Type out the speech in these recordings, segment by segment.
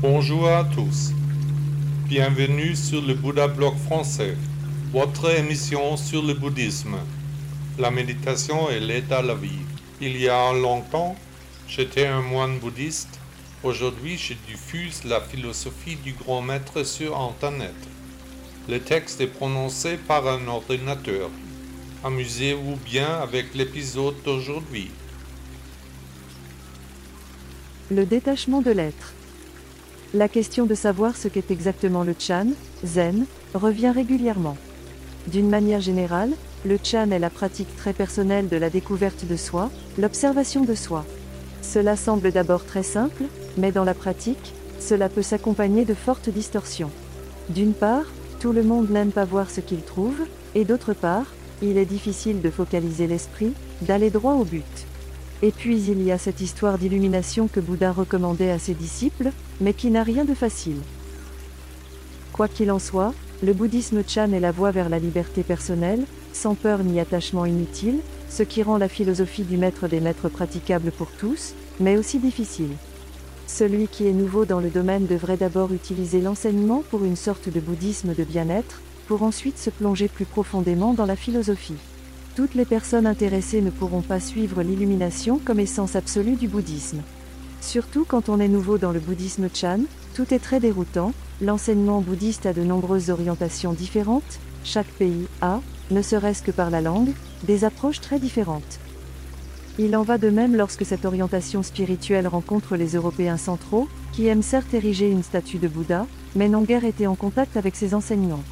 Bonjour à tous. Bienvenue sur le Bouddha Blog français, votre émission sur le bouddhisme. La méditation et l'aide à la vie. Il y a longtemps, j'étais un moine bouddhiste. Aujourd'hui, je diffuse la philosophie du grand maître sur Internet. Le texte est prononcé par un ordinateur. Amusez-vous bien avec l'épisode d'aujourd'hui. Le détachement de l'être. La question de savoir ce qu'est exactement le Chan, Zen, revient régulièrement. D'une manière générale, le Chan est la pratique très personnelle de la découverte de soi, l'observation de soi. Cela semble d'abord très simple, mais dans la pratique, cela peut s'accompagner de fortes distorsions. D'une part, tout le monde n'aime pas voir ce qu'il trouve, et d'autre part, il est difficile de focaliser l'esprit, d'aller droit au but. Et puis il y a cette histoire d'illumination que Bouddha recommandait à ses disciples, mais qui n'a rien de facile. Quoi qu'il en soit, le bouddhisme Chan est la voie vers la liberté personnelle, sans peur ni attachement inutile, ce qui rend la philosophie du maître des maîtres praticable pour tous, mais aussi difficile. Celui qui est nouveau dans le domaine devrait d'abord utiliser l'enseignement pour une sorte de bouddhisme de bien-être, pour ensuite se plonger plus profondément dans la philosophie. Toutes les personnes intéressées ne pourront pas suivre l'illumination comme essence absolue du bouddhisme. Surtout quand on est nouveau dans le bouddhisme Chan, tout est très déroutant, l'enseignement bouddhiste a de nombreuses orientations différentes, chaque pays a, ne serait-ce que par la langue, des approches très différentes. Il en va de même lorsque cette orientation spirituelle rencontre les Européens centraux, qui aiment certes ériger une statue de Bouddha, mais n'ont guère été en contact avec ses enseignements.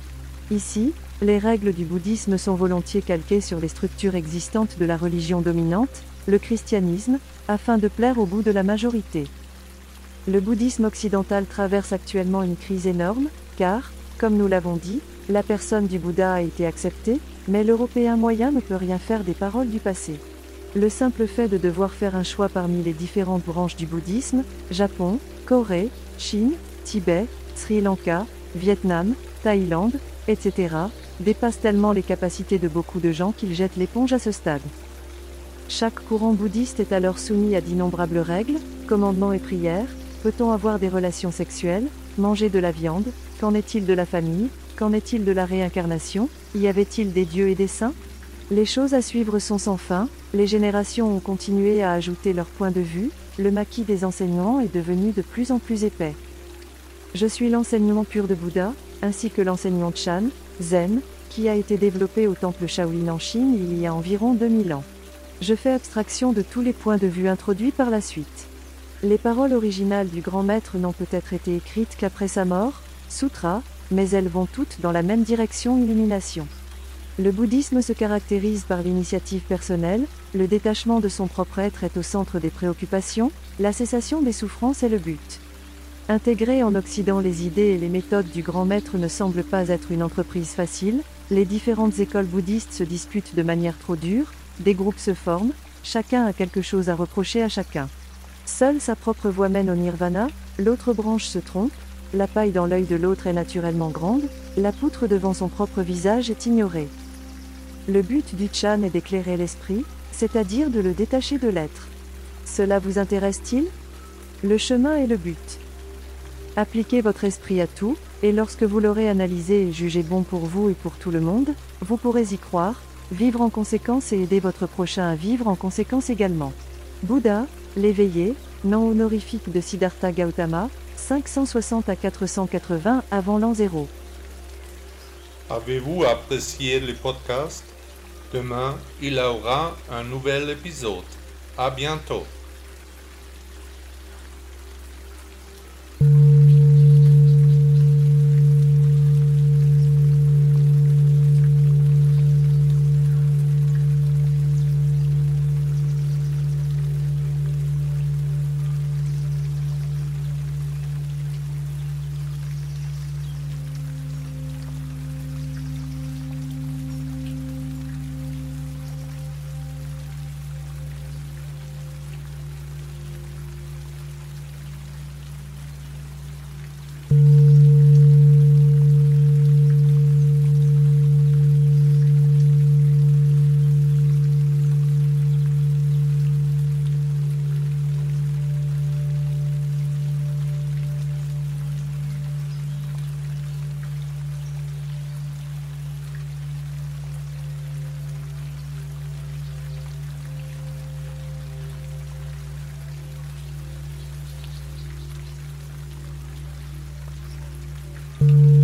Ici, les règles du bouddhisme sont volontiers calquées sur les structures existantes de la religion dominante, le christianisme, afin de plaire au bout de la majorité. Le bouddhisme occidental traverse actuellement une crise énorme, car, comme nous l'avons dit, la personne du Bouddha a été acceptée, mais l'Européen moyen ne peut rien faire des paroles du passé. Le simple fait de devoir faire un choix parmi les différentes branches du bouddhisme, Japon, Corée, Chine, Tibet, Sri Lanka, Vietnam, Thaïlande, etc., dépasse tellement les capacités de beaucoup de gens qu'ils jettent l'éponge à ce stade. Chaque courant bouddhiste est alors soumis à d'innombrables règles, commandements et prières, peut-on avoir des relations sexuelles, manger de la viande, qu'en est-il de la famille, qu'en est-il de la réincarnation, y avait-il des dieux et des saints? Les choses à suivre sont sans fin, les générations ont continué à ajouter leur point de vue, le maquis des enseignements est devenu de plus en plus épais. Je suis l'enseignement pur de Bouddha, ainsi que l'enseignement Chan, Zen, qui a été développé au temple Shaolin en Chine il y a environ 2000 ans. Je fais abstraction de tous les points de vue introduits par la suite. Les paroles originales du grand maître n'ont peut-être été écrites qu'après sa mort, sutra, mais elles vont toutes dans la même direction illumination. Le bouddhisme se caractérise par l'initiative personnelle, le détachement de son propre être est au centre des préoccupations, la cessation des souffrances est le but. Intégrer en Occident les idées et les méthodes du grand maître ne semble pas être une entreprise facile, les différentes écoles bouddhistes se disputent de manière trop dure, des groupes se forment, chacun a quelque chose à reprocher à chacun. Seule sa propre voie mène au nirvana, l'autre branche se trompe, la paille dans l'œil de l'autre est naturellement grande, la poutre devant son propre visage est ignorée. Le but du Chan est d'éclairer l'esprit, c'est-à-dire de le détacher de l'être. Cela vous intéresse-t-il? Le chemin est le but. Appliquez votre esprit à tout, et lorsque vous l'aurez analysé et jugé bon pour vous et pour tout le monde, vous pourrez y croire, vivre en conséquence et aider votre prochain à vivre en conséquence également. Bouddha, l'éveillé, nom honorifique de Siddhartha Gautama, 560 à 480 avant l'an 0. Avez-vous apprécié le podcast Demain, il y aura un nouvel épisode. À bientôt. Thank you.